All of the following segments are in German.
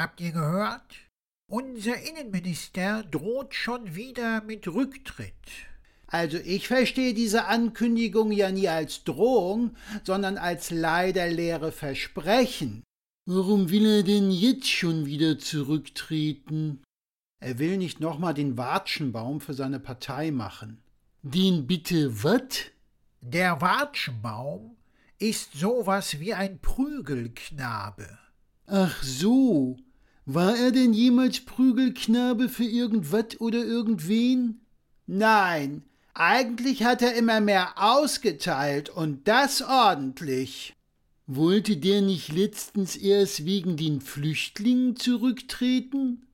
Habt ihr gehört? Unser Innenminister droht schon wieder mit Rücktritt. Also ich verstehe diese Ankündigung ja nie als Drohung, sondern als leider leere Versprechen. Warum will er denn jetzt schon wieder zurücktreten? Er will nicht nochmal den Watschenbaum für seine Partei machen. Den bitte wat? Der Watschenbaum ist sowas wie ein Prügelknabe. Ach so. War er denn jemals Prügelknabe für irgendwat oder irgendwen? Nein, eigentlich hat er immer mehr ausgeteilt und das ordentlich. Wollte der nicht letztens erst wegen den Flüchtlingen zurücktreten?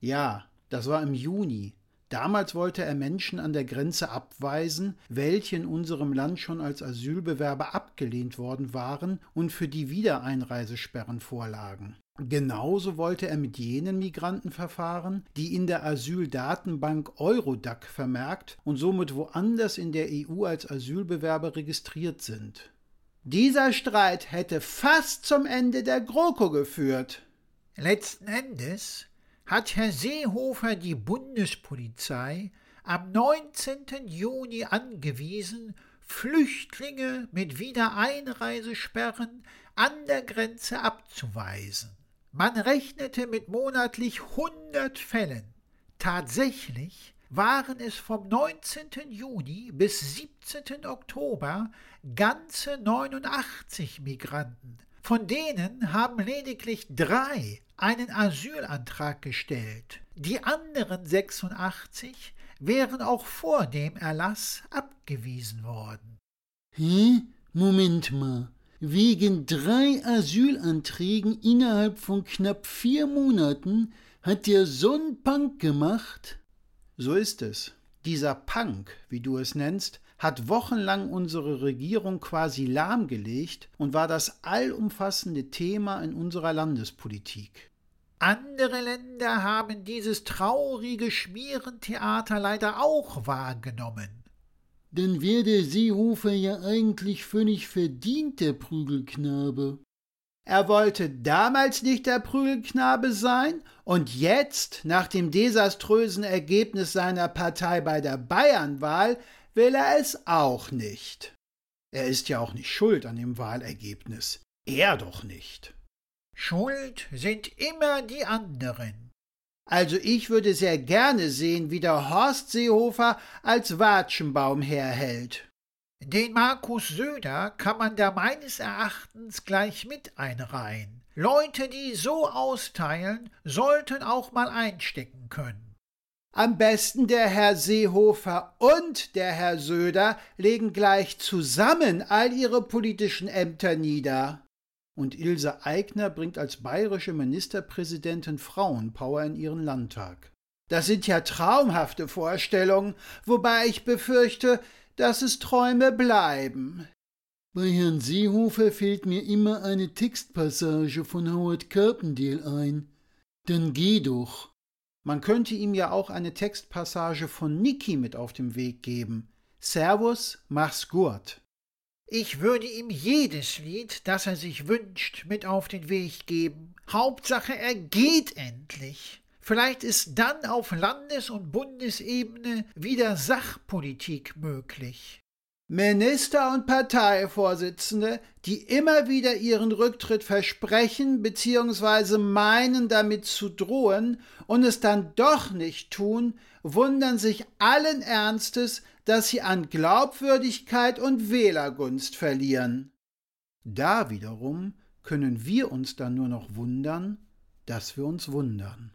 Ja, das war im Juni. Damals wollte er Menschen an der Grenze abweisen, welche in unserem Land schon als Asylbewerber abgelehnt worden waren und für die Wiedereinreisesperren vorlagen. Genauso wollte er mit jenen Migranten verfahren, die in der Asyldatenbank Eurodac vermerkt und somit woanders in der EU als Asylbewerber registriert sind. Dieser Streit hätte fast zum Ende der GroKo geführt. Letzten Endes hat Herr Seehofer die Bundespolizei am 19. Juni angewiesen, Flüchtlinge mit Wiedereinreisesperren an der Grenze abzuweisen. Man rechnete mit monatlich 100 Fällen. Tatsächlich waren es vom 19. Juni bis 17. Oktober ganze 89 Migranten. Von denen haben lediglich drei einen Asylantrag gestellt. Die anderen 86 wären auch vor dem Erlass abgewiesen worden. Hä? Moment mal. Wegen drei Asylanträgen innerhalb von knapp vier Monaten hat der so einen Punk gemacht? So ist es. Dieser Punk, wie du es nennst, hat wochenlang unsere Regierung quasi lahmgelegt und war das allumfassende Thema in unserer Landespolitik. Andere Länder haben dieses traurige Schmierentheater leider auch wahrgenommen. Dann wäre der Seehofer ja eigentlich völlig verdient, der Prügelknabe. Er wollte damals nicht der Prügelknabe sein und jetzt, nach dem desaströsen Ergebnis seiner Partei bei der Bayernwahl, will er es auch nicht. Er ist ja auch nicht schuld an dem Wahlergebnis. Er doch nicht. Schuld sind immer die anderen. Also ich würde sehr gerne sehen, wie der Horst Seehofer als Watschenbaum herhält. Den Markus Söder kann man da meines Erachtens gleich mit einreihen. Leute, die so austeilen, sollten auch mal einstecken können. Am besten der Herr Seehofer und der Herr Söder legen gleich zusammen all ihre politischen Ämter nieder. Und Ilse Aigner bringt als bayerische Ministerpräsidentin Frauenpower in ihren Landtag. Das sind ja traumhafte Vorstellungen, wobei ich befürchte, dass es Träume bleiben. Bei Herrn Seehofer fällt mir immer eine Textpassage von Howard Carpendale ein. Dann geh doch. Man könnte ihm ja auch eine Textpassage von Niki mit auf den Weg geben. Servus, mach's gut. Ich würde ihm jedes Lied, das er sich wünscht, mit auf den Weg geben. Hauptsache, er geht endlich. Vielleicht ist dann auf Landes- und Bundesebene wieder Sachpolitik möglich. Minister und Parteivorsitzende, die immer wieder ihren Rücktritt versprechen bzw. meinen damit zu drohen und es dann doch nicht tun, wundern sich allen Ernstes, dass sie an Glaubwürdigkeit und Wählergunst verlieren. Da wiederum können wir uns dann nur noch wundern, dass wir uns wundern.